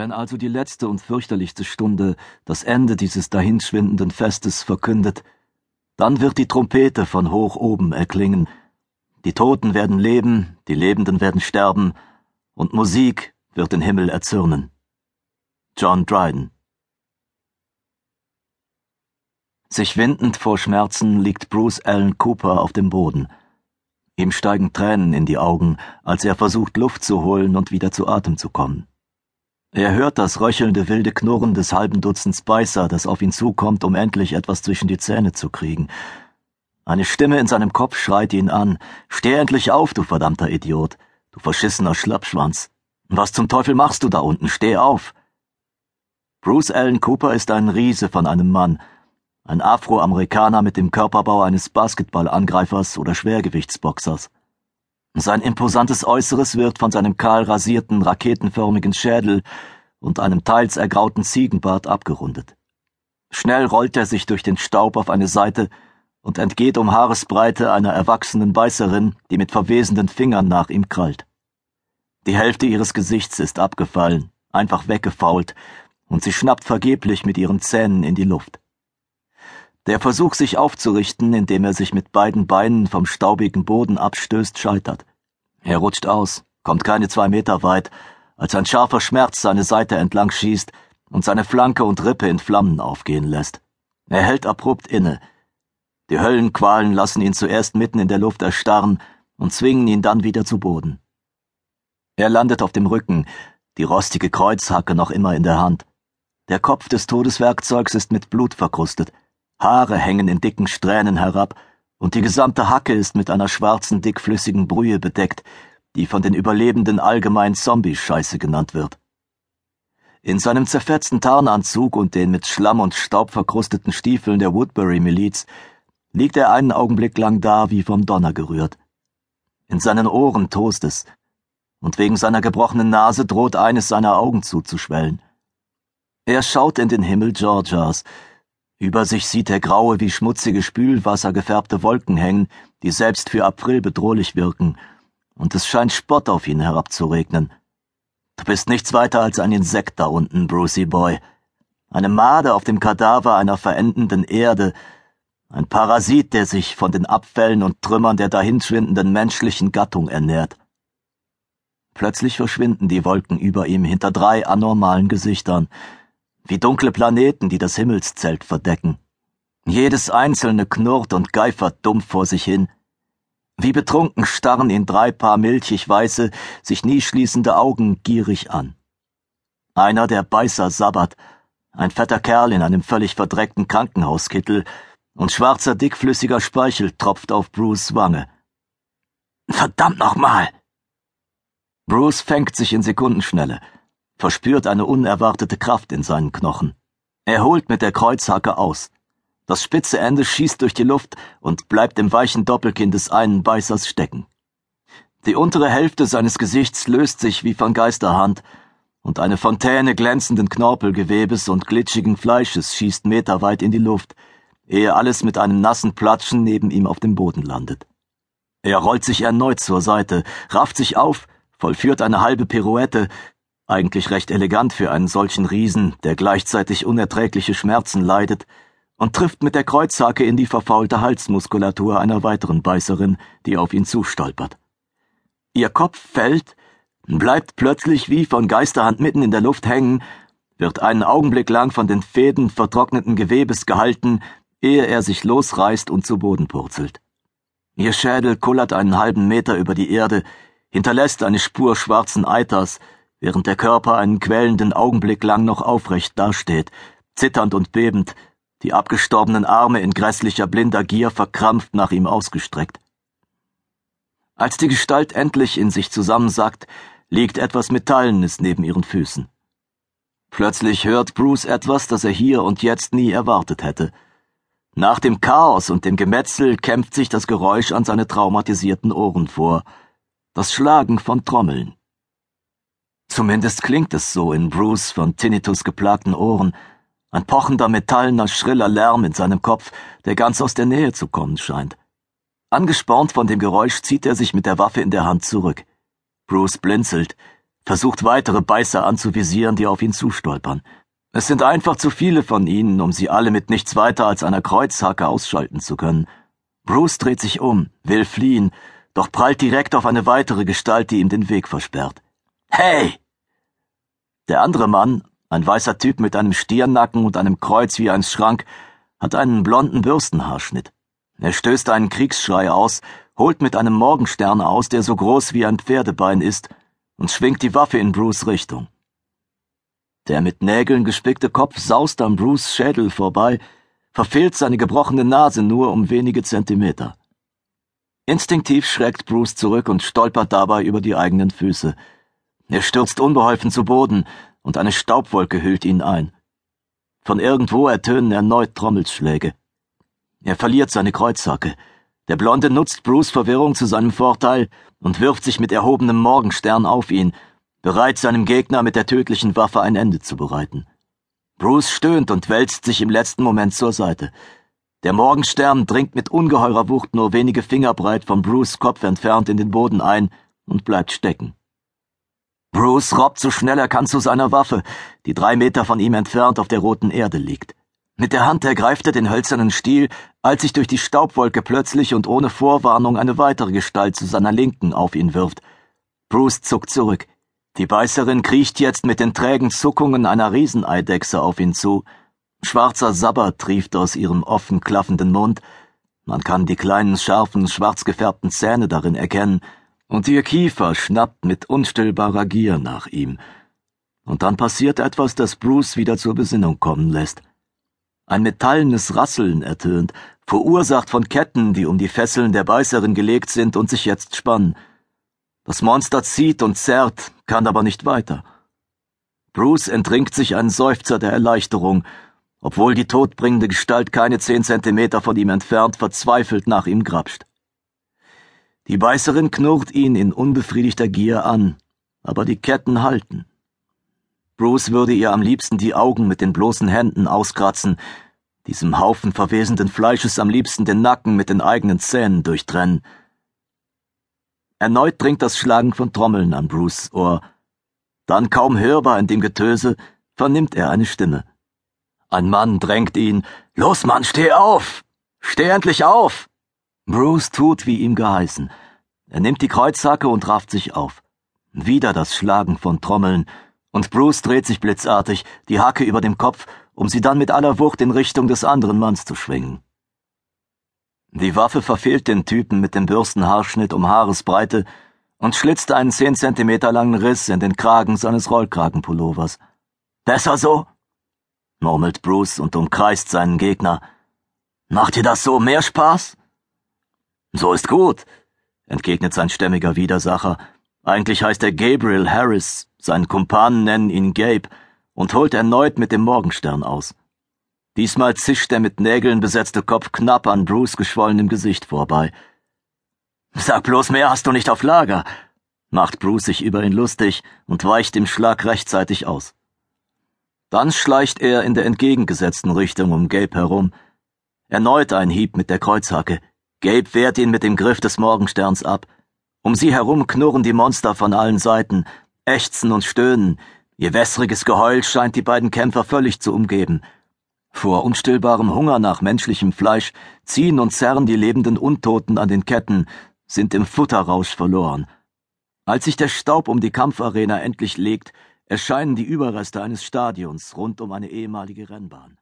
Wenn also die letzte und fürchterlichste Stunde das Ende dieses dahinschwindenden Festes verkündet, dann wird die Trompete von hoch oben erklingen, die Toten werden leben, die Lebenden werden sterben, und Musik wird den Himmel erzürnen. John Dryden Sich windend vor Schmerzen liegt Bruce Allen Cooper auf dem Boden. Ihm steigen Tränen in die Augen, als er versucht, Luft zu holen und wieder zu Atem zu kommen. Er hört das röchelnde wilde Knurren des halben Dutzends Beißer, das auf ihn zukommt, um endlich etwas zwischen die Zähne zu kriegen. Eine Stimme in seinem Kopf schreit ihn an. Steh endlich auf, du verdammter Idiot. Du verschissener Schlappschwanz. Was zum Teufel machst du da unten? Steh auf. Bruce Allen Cooper ist ein Riese von einem Mann. Ein Afroamerikaner mit dem Körperbau eines Basketballangreifers oder Schwergewichtsboxers. Sein imposantes Äußeres wird von seinem kahl rasierten, raketenförmigen Schädel und einem teils ergrauten Ziegenbart abgerundet. Schnell rollt er sich durch den Staub auf eine Seite und entgeht um Haaresbreite einer erwachsenen Beißerin, die mit verwesenden Fingern nach ihm krallt. Die Hälfte ihres Gesichts ist abgefallen, einfach weggefault, und sie schnappt vergeblich mit ihren Zähnen in die Luft. Der Versuch, sich aufzurichten, indem er sich mit beiden Beinen vom staubigen Boden abstößt, scheitert. Er rutscht aus, kommt keine zwei Meter weit, als ein scharfer Schmerz seine Seite entlang schießt und seine Flanke und Rippe in Flammen aufgehen lässt. Er hält abrupt inne. Die Höllenqualen lassen ihn zuerst mitten in der Luft erstarren und zwingen ihn dann wieder zu Boden. Er landet auf dem Rücken, die rostige Kreuzhacke noch immer in der Hand. Der Kopf des Todeswerkzeugs ist mit Blut verkrustet. Haare hängen in dicken Strähnen herab, und die gesamte Hacke ist mit einer schwarzen, dickflüssigen Brühe bedeckt, die von den Überlebenden allgemein Zombie-Scheiße genannt wird. In seinem zerfetzten Tarnanzug und den mit Schlamm und Staub verkrusteten Stiefeln der Woodbury-Miliz liegt er einen Augenblick lang da wie vom Donner gerührt. In seinen Ohren tost es, und wegen seiner gebrochenen Nase droht eines seiner Augen zuzuschwellen. Er schaut in den Himmel Georgias, über sich sieht er graue wie schmutzige Spülwasser gefärbte Wolken hängen, die selbst für April bedrohlich wirken, und es scheint Spott auf ihn herabzuregnen. Du bist nichts weiter als ein Insekt da unten, Brucey Boy. Eine Made auf dem Kadaver einer verendenden Erde, ein Parasit, der sich von den Abfällen und Trümmern der dahinschwindenden menschlichen Gattung ernährt. Plötzlich verschwinden die Wolken über ihm hinter drei anormalen Gesichtern, wie dunkle Planeten, die das Himmelszelt verdecken. Jedes einzelne knurrt und geifert dumpf vor sich hin. Wie betrunken starren ihn drei Paar milchig weiße, sich nie schließende Augen gierig an. Einer der Beißer sabbert, ein fetter Kerl in einem völlig verdreckten Krankenhauskittel, und schwarzer dickflüssiger Speichel tropft auf Bruce Wange. Verdammt nochmal! Bruce fängt sich in Sekundenschnelle verspürt eine unerwartete Kraft in seinen Knochen. Er holt mit der Kreuzhacke aus. Das spitze Ende schießt durch die Luft und bleibt im weichen Doppelkinn des einen Beißers stecken. Die untere Hälfte seines Gesichts löst sich wie von Geisterhand, und eine Fontäne glänzenden Knorpelgewebes und glitschigen Fleisches schießt meterweit in die Luft, ehe alles mit einem nassen Platschen neben ihm auf dem Boden landet. Er rollt sich erneut zur Seite, rafft sich auf, vollführt eine halbe Pirouette, eigentlich recht elegant für einen solchen Riesen, der gleichzeitig unerträgliche Schmerzen leidet, und trifft mit der Kreuzhacke in die verfaulte Halsmuskulatur einer weiteren Beißerin, die auf ihn zustolpert. Ihr Kopf fällt, bleibt plötzlich wie von Geisterhand mitten in der Luft hängen, wird einen Augenblick lang von den Fäden vertrockneten Gewebes gehalten, ehe er sich losreißt und zu Boden purzelt. Ihr Schädel kullert einen halben Meter über die Erde, hinterlässt eine Spur schwarzen Eiters, während der Körper einen quälenden Augenblick lang noch aufrecht dasteht, zitternd und bebend, die abgestorbenen Arme in grässlicher blinder Gier verkrampft nach ihm ausgestreckt. Als die Gestalt endlich in sich zusammensackt, liegt etwas Metallenes neben ihren Füßen. Plötzlich hört Bruce etwas, das er hier und jetzt nie erwartet hätte. Nach dem Chaos und dem Gemetzel kämpft sich das Geräusch an seine traumatisierten Ohren vor, das Schlagen von Trommeln. Zumindest klingt es so in Bruce von Tinnitus geplagten Ohren, ein pochender metallener, schriller Lärm in seinem Kopf, der ganz aus der Nähe zu kommen scheint. Angespornt von dem Geräusch zieht er sich mit der Waffe in der Hand zurück. Bruce blinzelt. versucht weitere Beißer anzuvisieren, die auf ihn zustolpern. Es sind einfach zu viele von ihnen, um sie alle mit nichts weiter als einer Kreuzhacke ausschalten zu können. Bruce dreht sich um, will fliehen, doch prallt direkt auf eine weitere Gestalt, die ihm den Weg versperrt. Hey! Der andere Mann, ein weißer Typ mit einem Stirnnacken und einem Kreuz wie ein Schrank, hat einen blonden Bürstenhaarschnitt. Er stößt einen Kriegsschrei aus, holt mit einem Morgenstern aus, der so groß wie ein Pferdebein ist, und schwingt die Waffe in Bruce Richtung. Der mit Nägeln gespickte Kopf saust am Bruce Schädel vorbei, verfehlt seine gebrochene Nase nur um wenige Zentimeter. Instinktiv schreckt Bruce zurück und stolpert dabei über die eigenen Füße. Er stürzt unbeholfen zu Boden, und eine Staubwolke hüllt ihn ein. Von irgendwo ertönen erneut Trommelschläge. Er verliert seine Kreuzhacke. Der Blonde nutzt Bruce Verwirrung zu seinem Vorteil und wirft sich mit erhobenem Morgenstern auf ihn, bereit seinem Gegner mit der tödlichen Waffe ein Ende zu bereiten. Bruce stöhnt und wälzt sich im letzten Moment zur Seite. Der Morgenstern dringt mit ungeheurer Wucht nur wenige Finger breit von Bruce Kopf entfernt in den Boden ein und bleibt stecken. Bruce robbt so schnell er kann zu seiner Waffe, die drei Meter von ihm entfernt auf der roten Erde liegt. Mit der Hand ergreift er den hölzernen Stiel, als sich durch die Staubwolke plötzlich und ohne Vorwarnung eine weitere Gestalt zu seiner Linken auf ihn wirft. Bruce zuckt zurück. Die Beißerin kriecht jetzt mit den trägen Zuckungen einer Rieseneidechse auf ihn zu. Schwarzer Sabber trieft aus ihrem offen klaffenden Mund. Man kann die kleinen, scharfen, schwarz gefärbten Zähne darin erkennen, und ihr Kiefer schnappt mit unstillbarer Gier nach ihm. Und dann passiert etwas, das Bruce wieder zur Besinnung kommen lässt. Ein metallenes Rasseln ertönt, verursacht von Ketten, die um die Fesseln der Beißerin gelegt sind und sich jetzt spannen. Das Monster zieht und zerrt, kann aber nicht weiter. Bruce entringt sich einen Seufzer der Erleichterung, obwohl die todbringende Gestalt keine zehn Zentimeter von ihm entfernt verzweifelt nach ihm grapscht. Die Beißerin knurrt ihn in unbefriedigter Gier an, aber die Ketten halten. Bruce würde ihr am liebsten die Augen mit den bloßen Händen auskratzen, diesem Haufen verwesenden Fleisches am liebsten den Nacken mit den eigenen Zähnen durchtrennen. Erneut dringt das Schlagen von Trommeln an Bruce Ohr. Dann kaum hörbar in dem Getöse vernimmt er eine Stimme. Ein Mann drängt ihn. Los, Mann, steh auf! Steh endlich auf! Bruce tut, wie ihm geheißen. Er nimmt die Kreuzhacke und rafft sich auf. Wieder das Schlagen von Trommeln, und Bruce dreht sich blitzartig, die Hacke über dem Kopf, um sie dann mit aller Wucht in Richtung des anderen Manns zu schwingen. Die Waffe verfehlt den Typen mit dem Bürstenhaarschnitt um Haaresbreite und schlitzt einen zehn Zentimeter langen Riss in den Kragen seines Rollkragenpullovers. Besser so? murmelt Bruce und umkreist seinen Gegner. Macht dir das so mehr Spaß? So ist gut, entgegnet sein stämmiger Widersacher. Eigentlich heißt er Gabriel Harris, seine Kumpanen nennen ihn Gabe, und holt erneut mit dem Morgenstern aus. Diesmal zischt der mit Nägeln besetzte Kopf knapp an Bruce geschwollenem Gesicht vorbei. Sag bloß mehr hast du nicht auf Lager, macht Bruce sich über ihn lustig und weicht dem Schlag rechtzeitig aus. Dann schleicht er in der entgegengesetzten Richtung um Gabe herum. Erneut ein Hieb mit der Kreuzhacke. Gabe wehrt ihn mit dem Griff des Morgensterns ab. Um sie herum knurren die Monster von allen Seiten, ächzen und stöhnen. Ihr wässriges Geheul scheint die beiden Kämpfer völlig zu umgeben. Vor unstillbarem Hunger nach menschlichem Fleisch ziehen und zerren die lebenden Untoten an den Ketten, sind im Futterrausch verloren. Als sich der Staub um die Kampfarena endlich legt, erscheinen die Überreste eines Stadions rund um eine ehemalige Rennbahn.